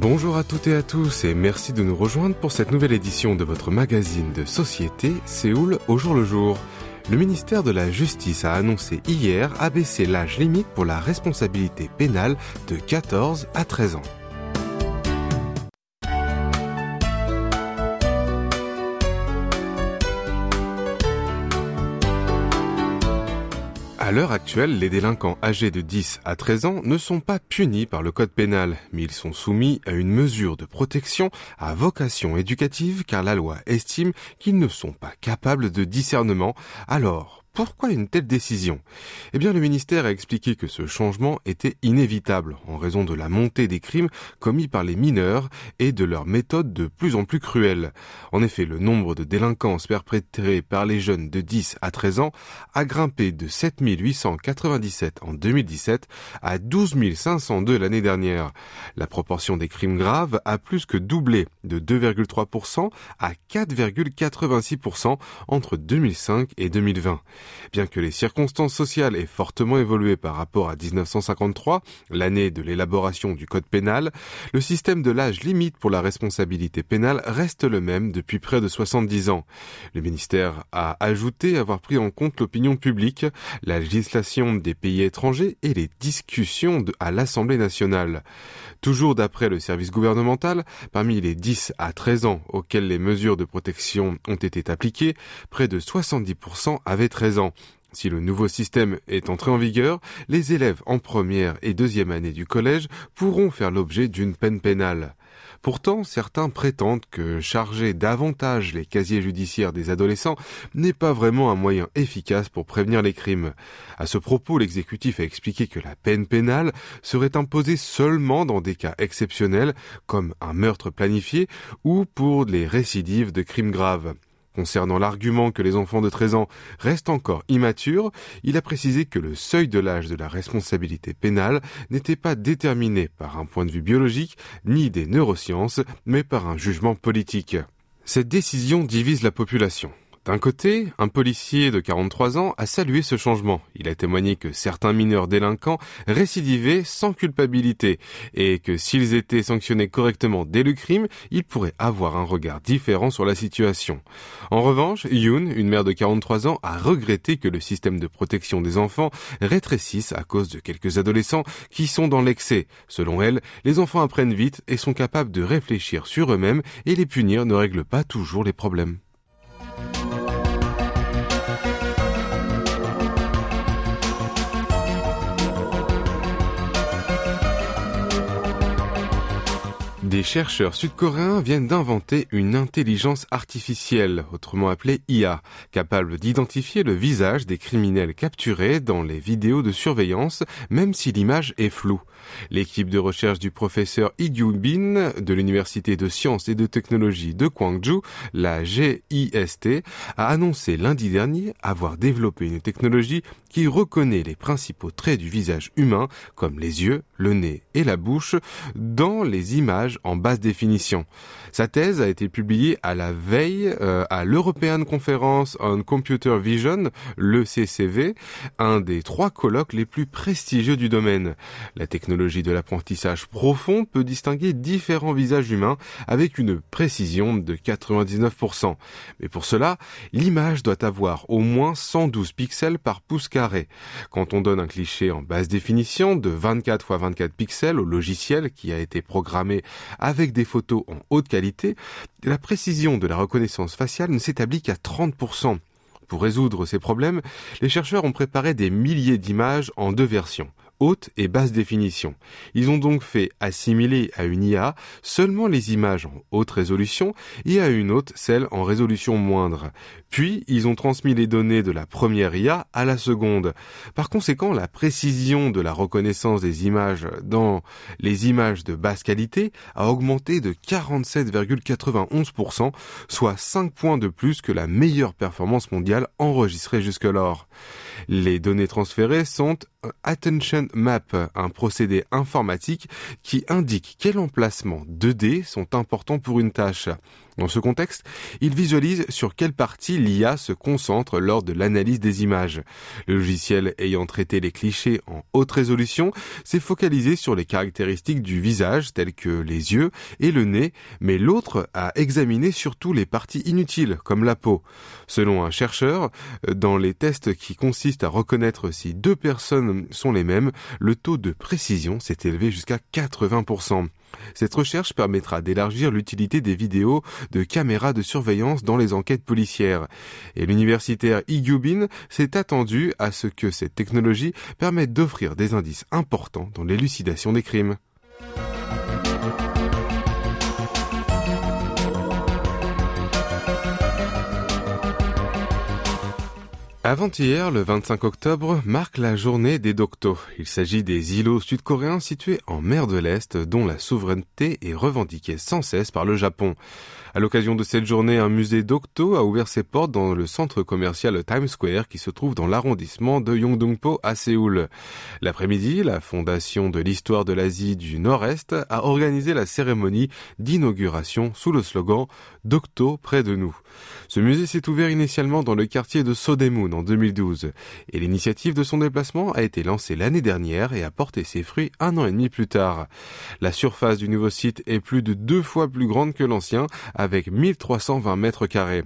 Bonjour à toutes et à tous et merci de nous rejoindre pour cette nouvelle édition de votre magazine de société Séoul au jour le jour. Le ministère de la Justice a annoncé hier abaisser l'âge limite pour la responsabilité pénale de 14 à 13 ans. À l'heure actuelle, les délinquants âgés de 10 à 13 ans ne sont pas punis par le code pénal, mais ils sont soumis à une mesure de protection à vocation éducative car la loi estime qu'ils ne sont pas capables de discernement. Alors, pourquoi une telle décision? Eh bien, le ministère a expliqué que ce changement était inévitable en raison de la montée des crimes commis par les mineurs et de leurs méthodes de plus en plus cruelles. En effet, le nombre de délinquances perpétrées par les jeunes de 10 à 13 ans a grimpé de 7897 en 2017 à 12 502 l'année dernière. La proportion des crimes graves a plus que doublé de 2,3% à 4,86% entre 2005 et 2020. Bien que les circonstances sociales aient fortement évolué par rapport à 1953, l'année de l'élaboration du code pénal, le système de l'âge limite pour la responsabilité pénale reste le même depuis près de 70 ans. Le ministère a ajouté avoir pris en compte l'opinion publique, la législation des pays étrangers et les discussions à l'Assemblée nationale. Toujours d'après le service gouvernemental, parmi les 10 à 13 ans auxquels les mesures de protection ont été appliquées, près de 70% avaient 13 si le nouveau système est entré en vigueur, les élèves en première et deuxième année du collège pourront faire l'objet d'une peine pénale. Pourtant, certains prétendent que charger davantage les casiers judiciaires des adolescents n'est pas vraiment un moyen efficace pour prévenir les crimes. À ce propos, l'exécutif a expliqué que la peine pénale serait imposée seulement dans des cas exceptionnels, comme un meurtre planifié ou pour les récidives de crimes graves. Concernant l'argument que les enfants de 13 ans restent encore immatures, il a précisé que le seuil de l'âge de la responsabilité pénale n'était pas déterminé par un point de vue biologique ni des neurosciences, mais par un jugement politique. Cette décision divise la population. D'un côté, un policier de 43 ans a salué ce changement. Il a témoigné que certains mineurs délinquants récidivaient sans culpabilité et que s'ils étaient sanctionnés correctement dès le crime, ils pourraient avoir un regard différent sur la situation. En revanche, Yoon, une mère de 43 ans, a regretté que le système de protection des enfants rétrécisse à cause de quelques adolescents qui sont dans l'excès. Selon elle, les enfants apprennent vite et sont capables de réfléchir sur eux-mêmes et les punir ne règle pas toujours les problèmes. Des chercheurs sud-coréens viennent d'inventer une intelligence artificielle, autrement appelée IA, capable d'identifier le visage des criminels capturés dans les vidéos de surveillance, même si l'image est floue. L'équipe de recherche du professeur Lee Bin de l'Université de sciences et de technologie de Gwangju, la GIST, a annoncé lundi dernier avoir développé une technologie qui reconnaît les principaux traits du visage humain, comme les yeux, le nez et la bouche, dans les images en basse définition. Sa thèse a été publiée à la veille euh, à l'European Conference on Computer Vision, l'ECCV, un des trois colloques les plus prestigieux du domaine. La technologie de l'apprentissage profond peut distinguer différents visages humains avec une précision de 99%. Mais pour cela, l'image doit avoir au moins 112 pixels par pouce carré. Quand on donne un cliché en basse définition de 24 x 24 pixels au logiciel qui a été programmé avec des photos en haute qualité, la précision de la reconnaissance faciale ne s'établit qu'à 30%. Pour résoudre ces problèmes, les chercheurs ont préparé des milliers d'images en deux versions, haute et basse définition. Ils ont donc fait assimiler à une IA seulement les images en haute résolution et à une autre celles en résolution moindre. Puis, ils ont transmis les données de la première IA à la seconde. Par conséquent, la précision de la reconnaissance des images dans les images de basse qualité a augmenté de 47,91%, soit 5 points de plus que la meilleure performance mondiale enregistrée jusque-lors. Les données transférées sont Attention Map, un procédé informatique qui indique quels emplacements 2D sont importants pour une tâche. Dans ce contexte, il visualise sur quelle partie l'IA se concentre lors de l'analyse des images. Le logiciel ayant traité les clichés en haute résolution s'est focalisé sur les caractéristiques du visage telles que les yeux et le nez, mais l'autre a examiné surtout les parties inutiles comme la peau. Selon un chercheur, dans les tests qui consistent à reconnaître si deux personnes sont les mêmes, le taux de précision s'est élevé jusqu'à 80%. Cette recherche permettra d'élargir l'utilité des vidéos de caméras de surveillance dans les enquêtes policières. Et l'universitaire Igubin s'est attendu à ce que cette technologie permette d'offrir des indices importants dans l'élucidation des crimes. Avant-hier, le 25 octobre, marque la journée des Dokto. Il s'agit des îlots sud-coréens situés en mer de l'Est dont la souveraineté est revendiquée sans cesse par le Japon. À l'occasion de cette journée, un musée d'Octo a ouvert ses portes dans le centre commercial Times Square qui se trouve dans l'arrondissement de Yongdongpo à Séoul. L'après-midi, la Fondation de l'histoire de l'Asie du Nord-Est a organisé la cérémonie d'inauguration sous le slogan Docto près de nous. Ce musée s'est ouvert initialement dans le quartier de Sodemun en 2012 et l'initiative de son déplacement a été lancée l'année dernière et a porté ses fruits un an et demi plus tard. La surface du nouveau site est plus de deux fois plus grande que l'ancien avec 1320 mètres carrés.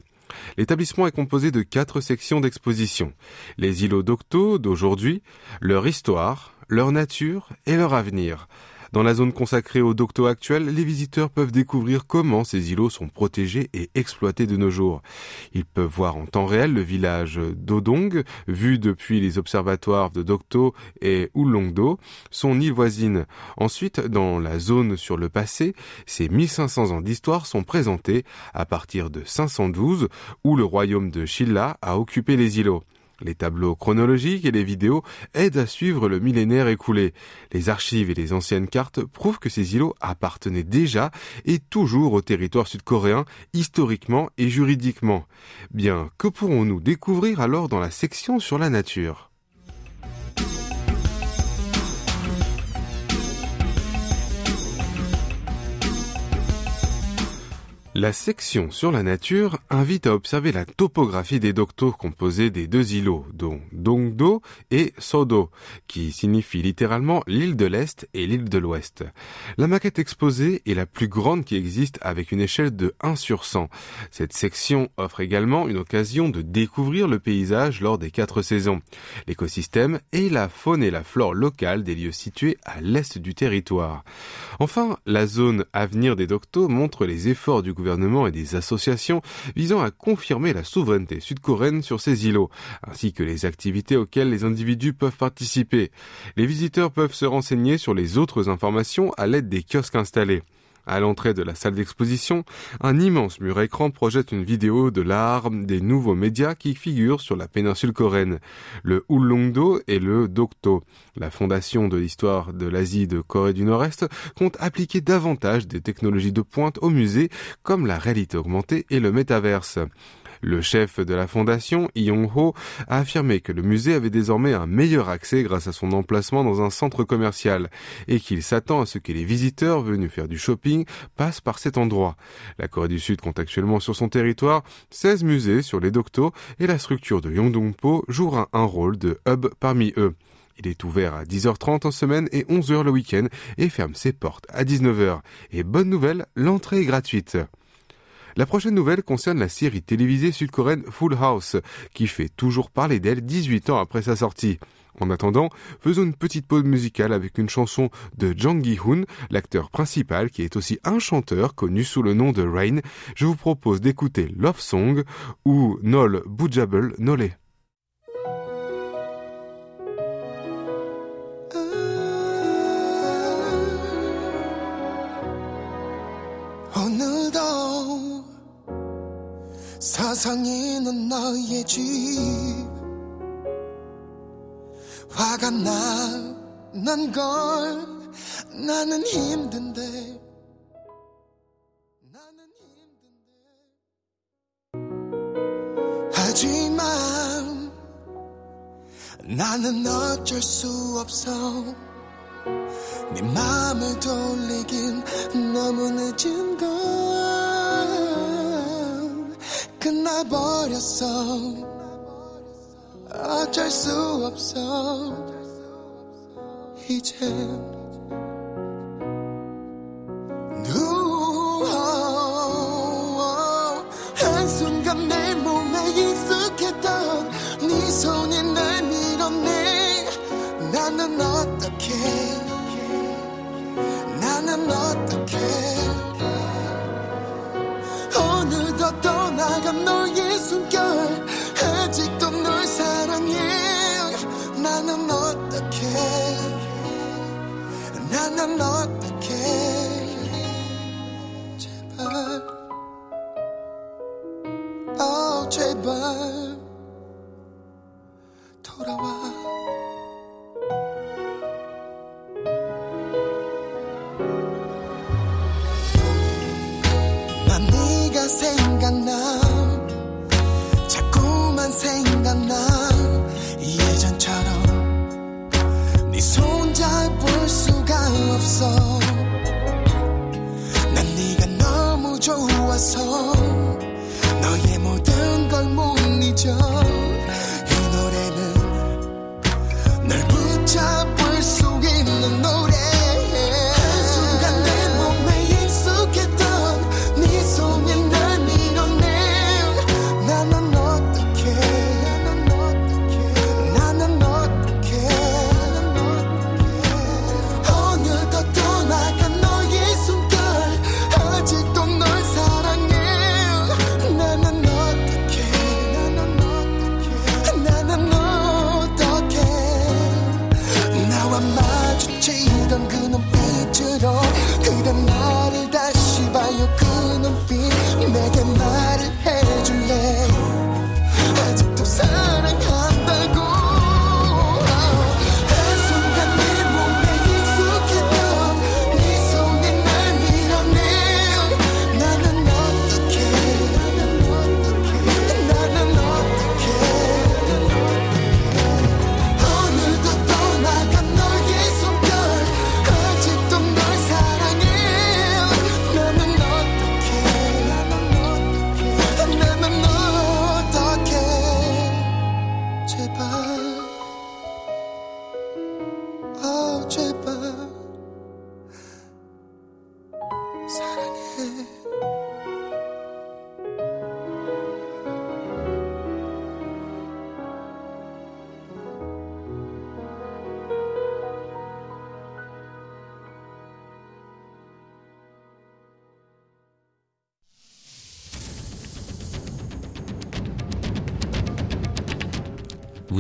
L'établissement est composé de quatre sections d'exposition. Les îlots d'Octo d'aujourd'hui, leur histoire, leur nature et leur avenir. Dans la zone consacrée aux docto actuels, les visiteurs peuvent découvrir comment ces îlots sont protégés et exploités de nos jours. Ils peuvent voir en temps réel le village d'Odong, vu depuis les observatoires de Dokto et Ulongdo, son île voisine. Ensuite, dans la zone sur le passé, ces 1500 ans d'histoire sont présentés à partir de 512, où le royaume de Shilla a occupé les îlots. Les tableaux chronologiques et les vidéos aident à suivre le millénaire écoulé. Les archives et les anciennes cartes prouvent que ces îlots appartenaient déjà et toujours au territoire sud-coréen, historiquement et juridiquement. Bien, que pourrons-nous découvrir alors dans la section sur la nature? La section sur la nature invite à observer la topographie des doctos composés des deux îlots, dont Dongdo et Sodo, qui signifient littéralement l'île de l'Est et l'île de l'Ouest. La maquette exposée est la plus grande qui existe avec une échelle de 1 sur 100. Cette section offre également une occasion de découvrir le paysage lors des quatre saisons, l'écosystème et la faune et la flore locale des lieux situés à l'est du territoire. Enfin, la zone avenir des doctos montre les efforts du gouvernement et des associations visant à confirmer la souveraineté sud-coréenne sur ces îlots, ainsi que les activités auxquelles les individus peuvent participer. Les visiteurs peuvent se renseigner sur les autres informations à l'aide des kiosques installés. À l'entrée de la salle d'exposition, un immense mur écran projette une vidéo de l'art des nouveaux médias qui figurent sur la péninsule coréenne, le Ulongdo et le Dokto. La Fondation de l'histoire de l'Asie de Corée du Nord-Est compte appliquer davantage des technologies de pointe au musée comme la réalité augmentée et le métaverse. Le chef de la fondation, Yong-ho, a affirmé que le musée avait désormais un meilleur accès grâce à son emplacement dans un centre commercial et qu'il s'attend à ce que les visiteurs venus faire du shopping passent par cet endroit. La Corée du Sud compte actuellement sur son territoire 16 musées sur les Dokto et la structure de Yongdongpo jouera un rôle de hub parmi eux. Il est ouvert à 10h30 en semaine et 11h le week-end et ferme ses portes à 19h. Et bonne nouvelle, l'entrée est gratuite. La prochaine nouvelle concerne la série télévisée sud-coréenne Full House, qui fait toujours parler d'elle 18 ans après sa sortie. En attendant, faisons une petite pause musicale avec une chanson de Jang Gi-hoon, l'acteur principal qui est aussi un chanteur connu sous le nom de Rain. Je vous propose d'écouter Love Song ou Nol Bujable Nole. 오늘도 사상에는 너의 집. 화가 나는 걸 나는 힘든데 나는 힘든데. 하지만 나는 어쩔 수 없어. 네 맘을 돌리긴 너무 늦은 걸 끝나버렸어. 어쩔 수 없어. 이젠 나는 어떻게 오늘도 떠나간 너의 숨결. 아직도 널 사랑해. 나는 어떻게 나는 어떻게 제발. 어 제발. 돌아와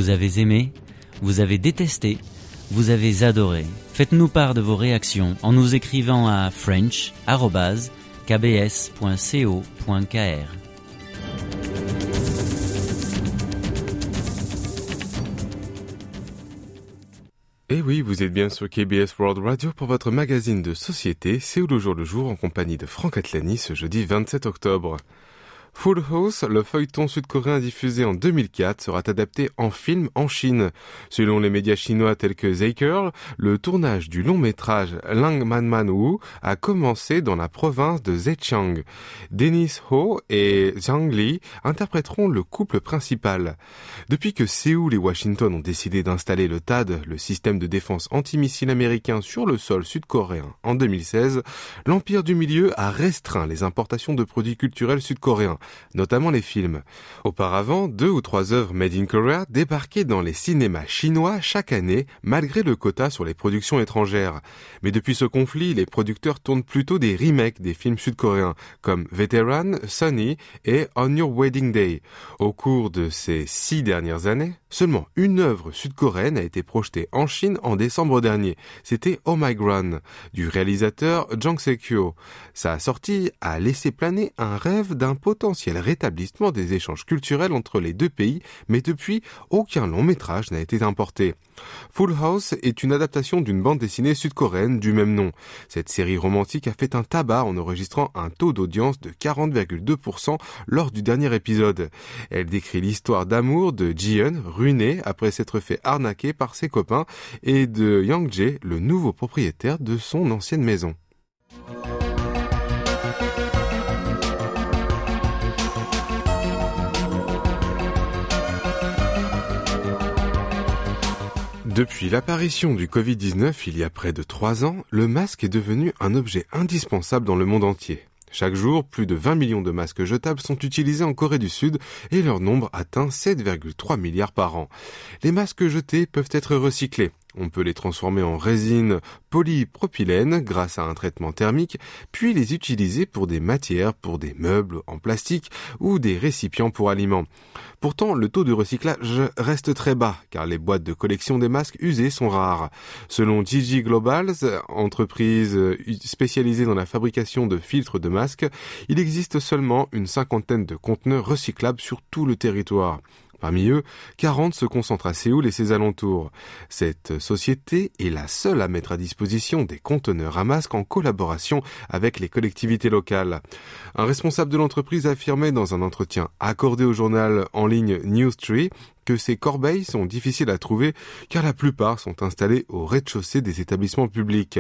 Vous avez aimé, vous avez détesté, vous avez adoré. Faites-nous part de vos réactions en nous écrivant à french.kbs.co.kr. Et oui, vous êtes bien sur KBS World Radio pour votre magazine de société, C'est où le jour le jour en compagnie de Franck Atlani ce jeudi 27 octobre. Full House, le feuilleton sud-coréen diffusé en 2004, sera adapté en film en Chine. Selon les médias chinois tels que Zaker, le tournage du long métrage Lang Man Man Wu a commencé dans la province de Zhejiang. Dennis Ho et Zhang Li interpréteront le couple principal. Depuis que Séoul et Washington ont décidé d'installer le THAD, le système de défense antimissile américain, sur le sol sud-coréen en 2016, l'Empire du Milieu a restreint les importations de produits culturels sud-coréens notamment les films. Auparavant, deux ou trois œuvres made in Korea débarquaient dans les cinémas chinois chaque année, malgré le quota sur les productions étrangères. Mais depuis ce conflit, les producteurs tournent plutôt des remakes des films sud-coréens, comme Veteran, Sunny et On Your Wedding Day. Au cours de ces six dernières années, seulement une œuvre sud-coréenne a été projetée en Chine en décembre dernier. C'était Oh My Gran, du réalisateur Jang Se-kyo. Sa sortie a laissé planer un rêve d'un potentiel potentiel rétablissement des échanges culturels entre les deux pays, mais depuis, aucun long métrage n'a été importé. Full House est une adaptation d'une bande dessinée sud-coréenne du même nom. Cette série romantique a fait un tabac en enregistrant un taux d'audience de 40,2% lors du dernier épisode. Elle décrit l'histoire d'amour de Jiyeon, ruiné après s'être fait arnaquer par ses copains, et de Yang Jae, le nouveau propriétaire de son ancienne maison. Depuis l'apparition du Covid-19 il y a près de trois ans, le masque est devenu un objet indispensable dans le monde entier. Chaque jour, plus de 20 millions de masques jetables sont utilisés en Corée du Sud et leur nombre atteint 7,3 milliards par an. Les masques jetés peuvent être recyclés. On peut les transformer en résine polypropylène grâce à un traitement thermique, puis les utiliser pour des matières, pour des meubles en plastique ou des récipients pour aliments. Pourtant, le taux de recyclage reste très bas, car les boîtes de collection des masques usés sont rares. Selon Gigi Globals, entreprise spécialisée dans la fabrication de filtres de masques, il existe seulement une cinquantaine de conteneurs recyclables sur tout le territoire. Parmi eux, 40 se concentrent à Séoul et ses alentours. Cette société est la seule à mettre à disposition des conteneurs à masques en collaboration avec les collectivités locales. Un responsable de l'entreprise affirmait dans un entretien accordé au journal en ligne Newstree que ces corbeilles sont difficiles à trouver car la plupart sont installées au rez-de-chaussée des établissements publics.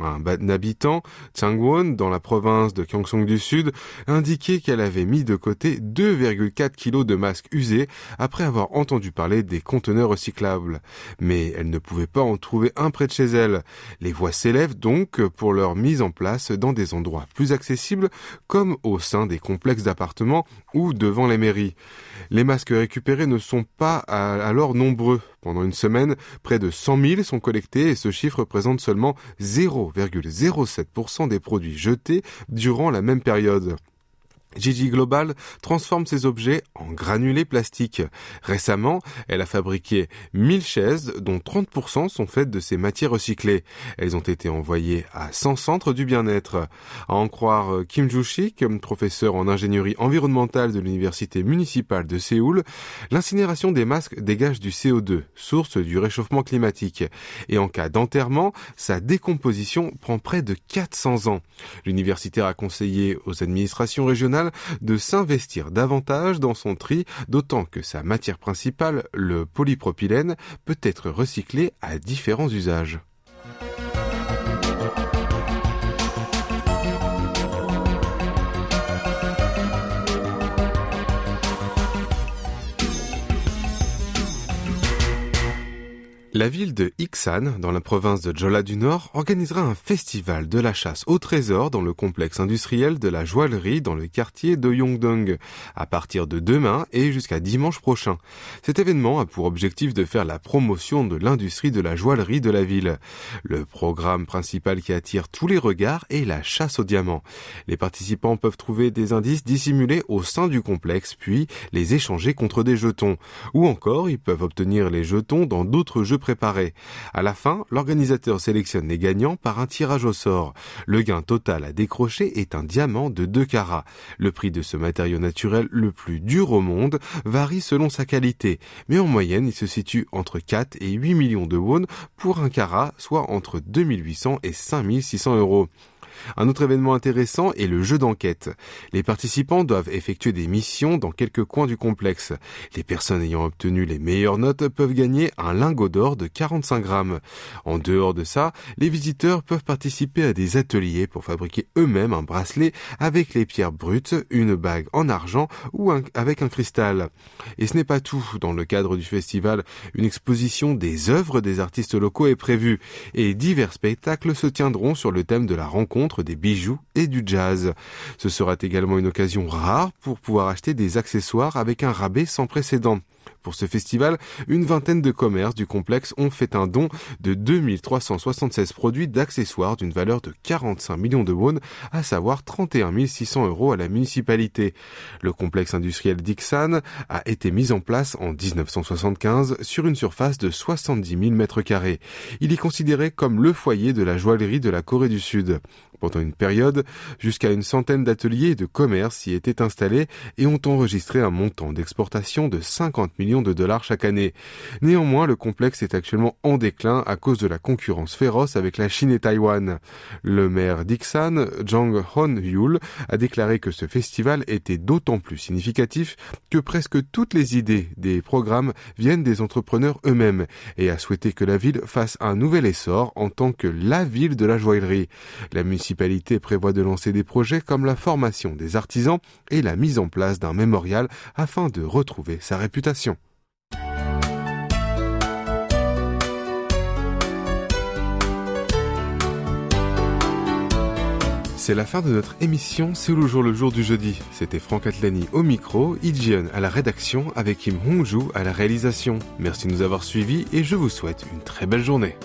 Un habitant, Changwon, dans la province de Gyeongsong du Sud, indiquait qu'elle avait mis de côté 2,4 kilos de masques usés après avoir entendu parler des conteneurs recyclables. Mais elle ne pouvait pas en trouver un près de chez elle. Les voix s'élèvent donc pour leur mise en place dans des endroits plus accessibles, comme au sein des complexes d'appartements ou devant les mairies. Les masques récupérés ne sont pas alors nombreux. Pendant une semaine, près de 100 000 sont collectés et ce chiffre représente seulement 0,07% des produits jetés durant la même période. Gigi Global transforme ses objets en granulés plastiques. Récemment, elle a fabriqué 1000 chaises dont 30% sont faites de ces matières recyclées. Elles ont été envoyées à 100 centres du bien-être. À en croire Kim Joo-shik, professeur en ingénierie environnementale de l'université municipale de Séoul, l'incinération des masques dégage du CO2, source du réchauffement climatique. Et en cas d'enterrement, sa décomposition prend près de 400 ans. L'universitaire a conseillé aux administrations régionales de s'investir davantage dans son tri, d'autant que sa matière principale, le polypropylène, peut être recyclé à différents usages. La ville de Iksan, dans la province de Jola du Nord, organisera un festival de la chasse au trésor dans le complexe industriel de la joaillerie dans le quartier de Yongdong, à partir de demain et jusqu'à dimanche prochain. Cet événement a pour objectif de faire la promotion de l'industrie de la joaillerie de la ville. Le programme principal qui attire tous les regards est la chasse aux diamants. Les participants peuvent trouver des indices dissimulés au sein du complexe, puis les échanger contre des jetons. Ou encore, ils peuvent obtenir les jetons dans d'autres jeux préparé. À la fin, l'organisateur sélectionne les gagnants par un tirage au sort. Le gain total à décrocher est un diamant de 2 carats. Le prix de ce matériau naturel le plus dur au monde varie selon sa qualité, mais en moyenne il se situe entre 4 et 8 millions de won pour un carat, soit entre 2800 et 5600 euros. Un autre événement intéressant est le jeu d'enquête. Les participants doivent effectuer des missions dans quelques coins du complexe. Les personnes ayant obtenu les meilleures notes peuvent gagner un lingot d'or de 45 grammes. En dehors de ça, les visiteurs peuvent participer à des ateliers pour fabriquer eux-mêmes un bracelet avec les pierres brutes, une bague en argent ou avec un cristal. Et ce n'est pas tout. Dans le cadre du festival, une exposition des œuvres des artistes locaux est prévue et divers spectacles se tiendront sur le thème de la rencontre des bijoux et du jazz. Ce sera également une occasion rare pour pouvoir acheter des accessoires avec un rabais sans précédent. Pour ce festival, une vingtaine de commerces du complexe ont fait un don de 2376 produits d'accessoires d'une valeur de 45 millions de won, à savoir 31 600 euros à la municipalité. Le complexe industriel d'Ixan a été mis en place en 1975 sur une surface de 70 000 mètres carrés. Il est considéré comme le foyer de la joaillerie de la Corée du Sud. Pendant une période, jusqu'à une centaine d'ateliers et de commerces y étaient installés et ont enregistré un montant d'exportation de 50 millions de dollars chaque année. Néanmoins, le complexe est actuellement en déclin à cause de la concurrence féroce avec la Chine et Taïwan. Le maire d'Iksan, Jang Hon-yul, a déclaré que ce festival était d'autant plus significatif que presque toutes les idées des programmes viennent des entrepreneurs eux-mêmes et a souhaité que la ville fasse un nouvel essor en tant que la ville de la joaillerie. La municipalité prévoit de lancer des projets comme la formation des artisans et la mise en place d'un mémorial afin de retrouver sa réputation. C'est la fin de notre émission C'est le jour le jour du jeudi. C'était Franck Atlani au micro, Ijion à la rédaction avec Kim Hongju à la réalisation. Merci de nous avoir suivis et je vous souhaite une très belle journée.